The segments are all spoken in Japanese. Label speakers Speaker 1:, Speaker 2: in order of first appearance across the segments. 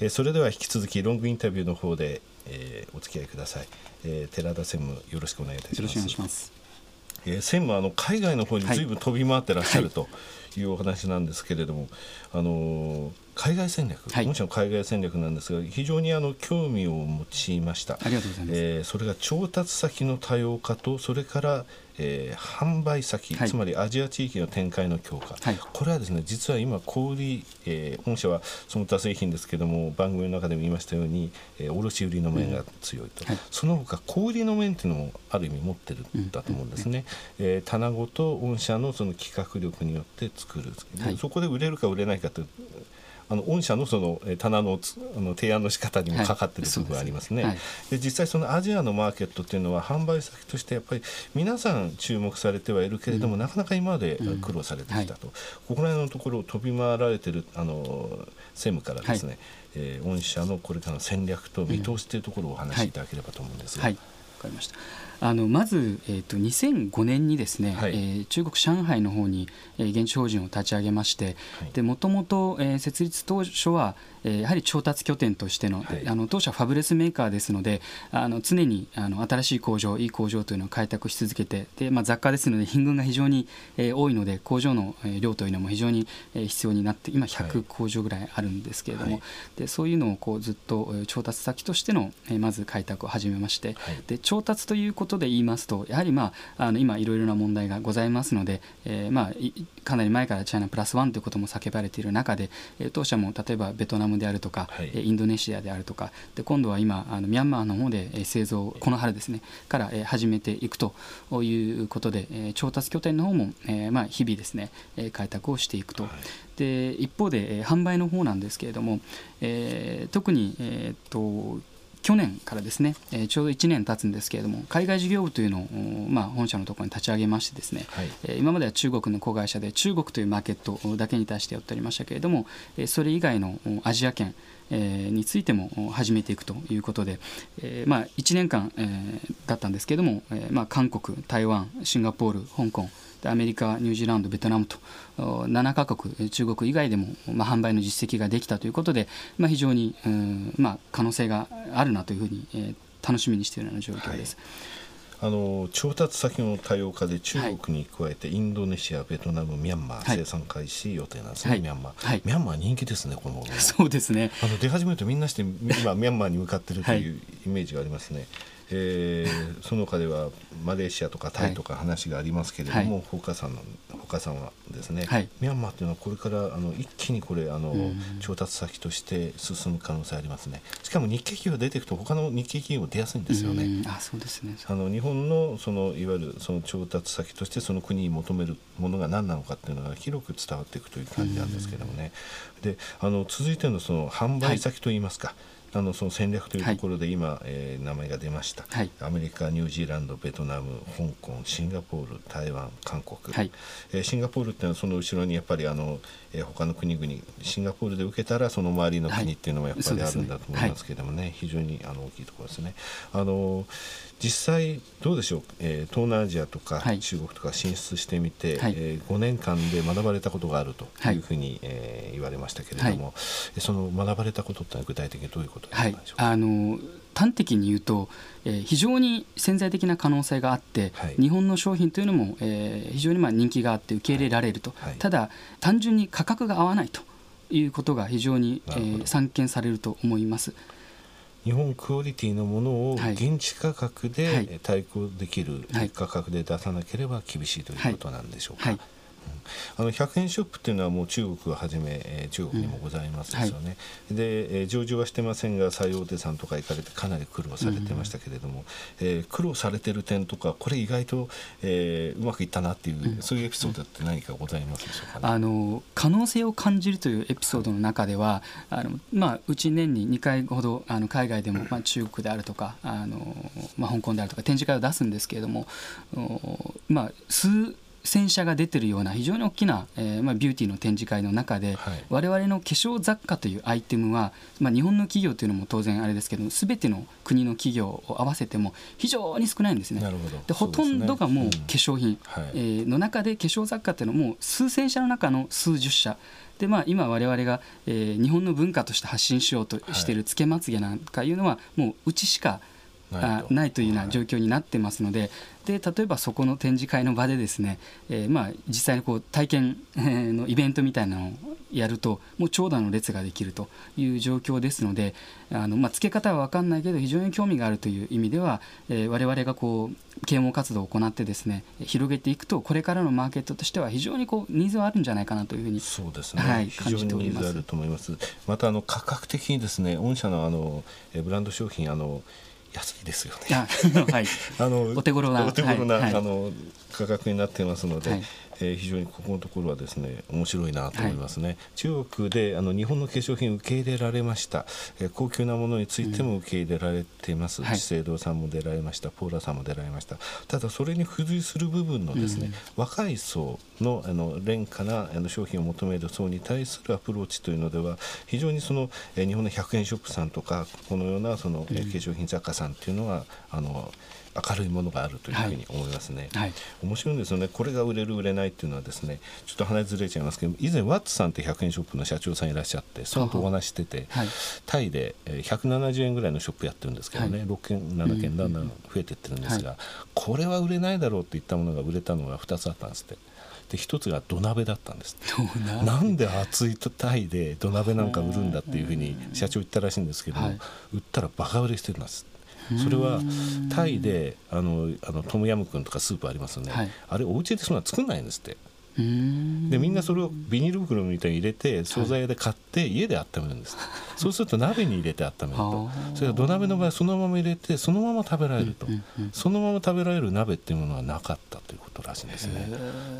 Speaker 1: えー、それでは引き続きロングインタビューの方で、えー、お付き合いください、えー、寺田専務よろしくお願いいたします。よろしくお願いします。えー、専務あの海外の方にずい。ぶん飛び回ってらっしゃると。いうお話なんですけれども、はい、あの海外戦略、はい、もちろん海外戦略なんですが非常にあの興味を持ちました。
Speaker 2: ありがとうございます、
Speaker 1: えー、それが調達先の多様化とそれから、えー、販売先、はい、つまりアジア地域の展開の強化、はい、これはですね実は今小売、えー、本社はその他製品ですけども番組の中でも言いましたように、えー、卸売の面が強いと、うん、その他小売の面ってい。うのもある意味持ってるんだと思うんですね、うん、えー、棚ごと御社のその企画力によって作る、そこで売れるか売れないかというあの御社のその棚のあの提案の仕方にもかかっている部分がありますね。はい、で実際そのアジアのマーケットっていうのは販売先としてやっぱり皆さん注目されてはいるけれども、うん、なかなか今まで苦労されてきたと、うんはい、ここら辺のところを飛び回られてるあの専務からですね、はい、えー、御社のこれからの戦略と見通しというところをお話しいただければと思うんですが。
Speaker 2: はい。かりましたあのまず、えーと、2005年にですね、はい、えー、中国・上海の方に、えー、現地法人を立ち上げましてもともと設立当初は、えー、やはり調達拠点としてのはい、あの当社ファブレスメーカーですのであの常にあの新しい工場いい工場というのを開拓し続けてで、まあ、雑貨ですので品群が非常に、えー、多いので工場の、え量というのも非常に、えー、必要になって今100工場ぐらいあるんですけれども、はい、でそういうのをこうずっと調達先としての、えー、まず開拓を始めまして、で調達ということで言いますとやはり、まあ、あの今いろいろな問題がございますので、えーまあ、かなり前からチャイナプラスワンということも叫ばれている中で、え当社も例えばベトナムであるとか、はい、インドネシアであるとかで今度は今あのミャンマーの方で製造この春ですねから始めていくということで調達拠点の方も、えーまあ、日々ですね開拓をしていくと。はいで一方で、えー、販売の方なんですけれども、えー、特に、えー、っと去年からですね、えー、ちょうど1年経つんですけれども海外事業部というのを、まあ、本社のところに立ち上げましてですね、はい、えー、今までは中国の子会社で中国というマーケットだけに対してやっておりましたけれども、えー、それ以外のアジア圏えー、についても始めていくということで、えーまあ、1年間、えー、だったんですけれども、えーまあ、韓国、台湾、シンガポール、香港アメリカ、ニュージーランド、ベトナムと7カ国、中国以外でも、まあ、販売の実績ができたということで、まあ、非常に、うんまあ、可能性があるなというふうに、えー、楽しみにしているような状況です。
Speaker 1: はい、あの調達先の多様化で中国に加えて、インドネシア、ベトナム、ミャンマー、生産開始予定なんですね、はい、ミャンマー、はい、ミャンマー人気ですね、この。
Speaker 2: そうですね。
Speaker 1: あの出始めるとみんなして今、ミャンマーに向かっているというイメージがありますね。えー、その他ではマレーシアとかタイとか話がありますけれども、はい、他さんの他さんはですね、はい、ミャンマーというのはこれからあの一気にこれあの、調達先として進む可能性ありますね。しかも日系企業が出ていくと他の日系企業も出やすいんですよね。
Speaker 2: あそうですね
Speaker 1: あの日本のそのいわゆるその調達先としてその国に求めるものが何なのかっていうのが広く伝わっていくという感じなんですけどもね。であの続いてのその販売先といいますか、はいあのその戦略というところで今、はい、えー、名前が出ました、はい、アメリカニュージーランドベトナム香港シンガポール台湾韓国、はい、えー、シンガポールっていうのはその後ろにやっぱりあの、えー、他の国々シンガポールで受けたらその周りの国っていうのもやっぱりあるんだと思いますけれどもね、ね、非常にあの大きいところですね。あの実際どうでしょう、えー、東南アジアとか中国とか進出してみて、はい、えー、5年間で学ばれたことがあるというふうに、はい、えー、言われましたけれども、はい、その学ばれたことって具体的にどういうことなんでしょうか、はい、あの
Speaker 2: 端的に言うと、えー、非常に潜在的な可能性があって、はい、日本の商品というのも、えー、非常にまあ人気があって受け入れられると、ただ単純に価格が合わないということが非常に、えー、散見されると思います。
Speaker 1: 日本クオリティのものを現地価格で対抗できる価格で出さなければ厳しいということなんでしょうか。あの100円ショップっていうのはもう中国をはじめ、えー、中国にもございますですよね、うん。はい、で、えー、上場はしてませんが最大手さんとか行かれてかなり苦労されてましたけれども、うん、えー、苦労されてる点とかこれ意外と、えー、うまくいったなっていう、うん、そういうエピソードって何かございますでしょうか、ね、
Speaker 2: あの可能性を感じるというエピソードの中ではあの、まあ、うち年に2回ほどあの海外でも、まあ、中国であるとかあの、まあ、香港であるとか展示会を出すんですけれどもまあ数戦車が出てるような非常に大きな、えーまあ、ビューティーの展示会の中で、はい、我々の化粧雑貨というアイテムは、まあ、日本の企業というのも当然あれですけど全ての国の企業を合わせても非常に少ないんですね。でほとんどがもう化粧品、うんはい、えー、の中で化粧雑貨っていうのはもう数千社の中の数十社。でまあ、今我々が、えー、日本の文化として発信しようとしてい。るつけまつげなんかいうのはもううちしかないと。ないというような状況になってますのでで例えばそこの展示会の場でですね、えー、まあ実際にこう体験のイベントみたいなのをやるともう長蛇の列ができるという状況ですのであの、まあ、付け方は分かんないけど非常に興味があるという意味では、えー、我々がこう啓蒙活動を行ってですね広げていくとこれからのマーケットとしては非常にこうニーズはあるんじゃないかなというふうに
Speaker 1: そうですね、はい、非常にニーズあると思います。またあの価格的にですね御社のあのブランド商品あの安いですよね。
Speaker 2: はい、あのお手頃な
Speaker 1: お手頃な、はい、あの価格になってますので、はい、えー、非常にここのところはですね面白いなと思いますね、はい、中国であの日本の化粧品受け入れられました、えー、高級なものについても受け入れられています、うん、資生堂さんも出られました。ポーラさんも出られました。ただそれに付随する部分のですね、うん、若い層のあの廉価なあの商品を求める層に対するアプローチというのでは非常にその、えー、日本の100円ショップさんとかこのようなその、えー、化粧品雑貨さんっていうのはあの明るいものがあるというふうに思いますね、はい。はい、面白いんですよね。これが売れる売れないっていうのはですねちょっと話ずれちゃいますけど以前ワッツさんって100円ショップの社長さんいらっしゃってそのとお話してて、はい、タイで170円ぐらいのショップやってるんですけどね、はい、6件7件だんだん増えてってるんですが、これは売れないだろうって言ったものが売れたのが2つあったんですって。で一つが土鍋だったんですなんで熱いタイで土鍋なんか売るんだっていうふうに社長言ったらしいんですけども、売ったらバカ売れしてるんですそれはタイであのあのトムヤムクンとかスープありますよね、はい、あれお家でそんな作んないんですってでみんなそれをビニール袋みたいに入れて惣菜屋で買って家で温めるんです、はい、そうすると鍋に入れて温めると。それから土鍋の場合そのまま入れてそのまま食べられると、そのまま食べられる鍋っていうものはなかったということらしいんですね。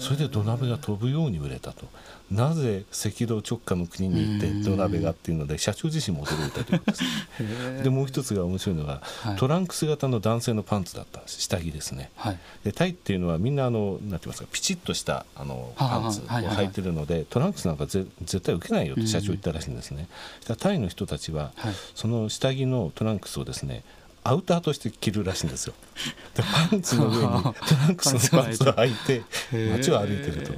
Speaker 1: それで土鍋が飛ぶように売れたと。なぜ赤道直下の国に行って土鍋がっていうので社長自身も驚いたということです でもう一つが面白いのが、はい、トランクス型の男性のパンツだったんです下着ですね、はい、でタイっていうのはみんなあのなんて言いますかピチッとしたあのパンツを履いてるので、トランクスなんかぜ絶対受けないよって社長言ったらしいんですね、うん、タイの人たちは、はい、その下着のトランクスをですねアウターとして着るらしいんですよ。でパンツの上にトランクスのパンツを履いて街を歩いてると。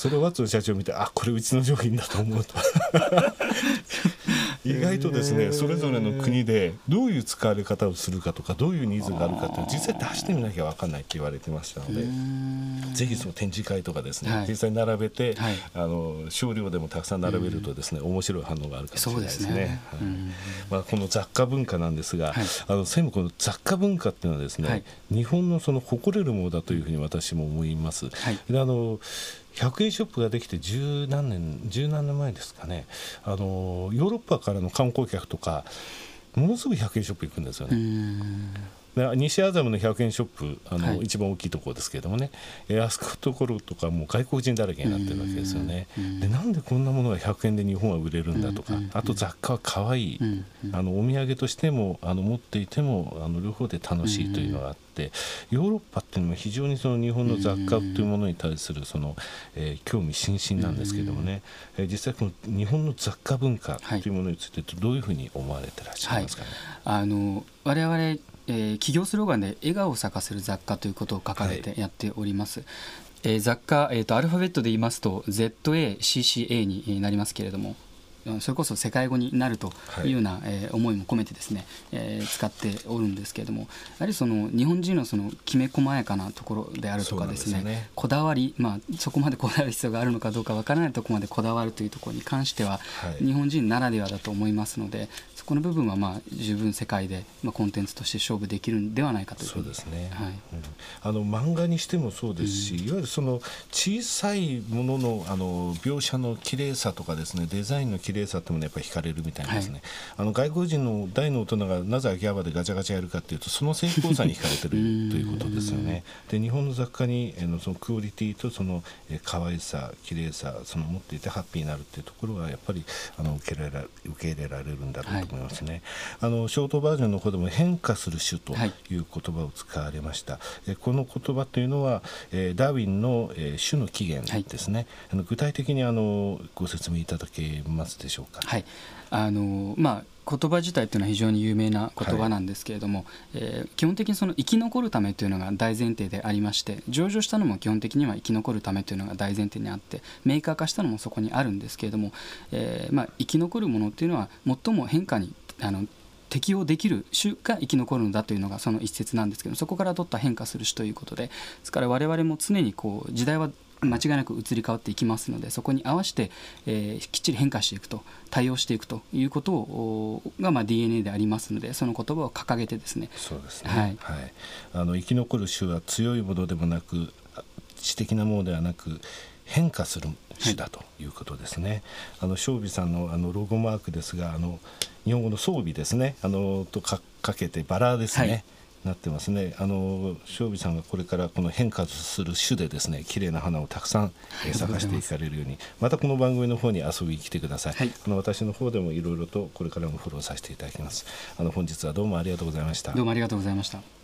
Speaker 1: それをワッツの社長見てあこれうちの商品だと思うと。意外とですねそれぞれの国でどういう使われ方をするかとかどういうニーズがあるかって実際出してみなきゃ分かんないって言われてましたのでぜひその展示会とかですね、はい、実際に並べて、はい、あの少量でもたくさん並べるとですね面白い反応があるかもしれないですね。すね。はい、まあ、この雑貨文化なん。ですが、はい、あの専務この雑貨文化っていうのはですね、日本のその誇れるものだとい。うふうに私も思います。であの100円ショップができて十何年十何年前ですかねあのヨーロッパからの観光客とかものすごい100円ショップ行くんですよね。西麻布の100円ショップあの、はい、一番大きいところですけれどもね、えあそこところとかもう外国人だらけになってるわけですよね。でなんでこんなものが100円で日本は売れるんだとか、あと雑貨は可愛い、あのお土産としてもあの持っていてもあの両方で楽しいというのがあって。ヨーロッパっていうのは非常にその日本の雑貨というものに対するその、えー、興味津々なんですけどもね、えー、実際この日本の雑貨文化というものについてどういうふうに思われてらっしゃいますかね？
Speaker 2: はい、あの我々えー、企業スローガンで「笑顔を咲かせる雑貨」ということを書かれてやっております。はい、えー、雑貨、えーと、アルファベットで言いますと ZACCA になりますけれどもそれこそ世界語になるとい。うような、はい、えー、思いも込めてですね、えー、使っておるんですけれどもやはりその日本人のそのきめ細やかなところであるとかですね、ね、こだわり、まあ、そこまでこだわる必要があるのかどうかわからないところまでこだわるというところに関しては、はい、日本人ならではだと思いますのでそこの部分はまあ十分世界で、まあ、コンテンツとして勝負できるんではないかという。
Speaker 1: そうですね、はい。うん、あの漫画にしてもそうですし、うん、いわゆるその小さいもののあの描写の綺麗さとかですねデザインの綺麗さってものやっぱり惹かれるみたいですね、はい、あの外国人の大の大人がなぜ秋葉原でガチャガチャやるかっていうとその成功さに惹かれてるということですよね。で日本の雑貨にあのそのクオリティとそのえ可愛さ綺麗さその持っていてハッピーになるっていうところはやっぱりあの受け入れら受け入れられるんだろうと思いますね、はい、あのショートバージョンの方でも変化する種とい。う言葉を使われました、はい、この言葉というのは、えー、ダーウィンの、えー、種の起源ですね、はい、あの具体的にあのご説明いただけますでしょうか？
Speaker 2: はい。あのまあ言葉自体というのは非常に有名な言葉なんですけれども、はい、えー、基本的にその生き残るためというのが大前提でありまして上場したのも基本的には生き残るためというのが大前提にあってメーカー化したのもそこにあるんですけれども、えーまあ、生き残るものっていうのは最も変化にあの適応できる種が生き残るのだというのがその一節なんですけどそこから取った変化する種ということでですから我々も常にこう時代は間違いなく移り変わっていきますのでそこに合わせて、えー、きっちり変化していくと対応していくということをが、まあ、DNA でありますのでその言葉を掲げてですね。
Speaker 1: そうですね、はい、はい、あの生き残る種は強いものでもなく知的なものではなく変化する種だということですね。はい、あの庄司さんのあのロゴマークですがあの日本語の装備ですね。あのとかかけてバラですね。はいなってますね。あの庄司さんがこれからこの変化する種でですね、綺麗な花をたくさん、えー、探していかれるように、またこの番組の方に遊びに来てください。はい、あの私の方でもいろいろとこれからもフォローさせていただきます。あの本日はどうもありがとうございました。
Speaker 2: どうもありがとうございました。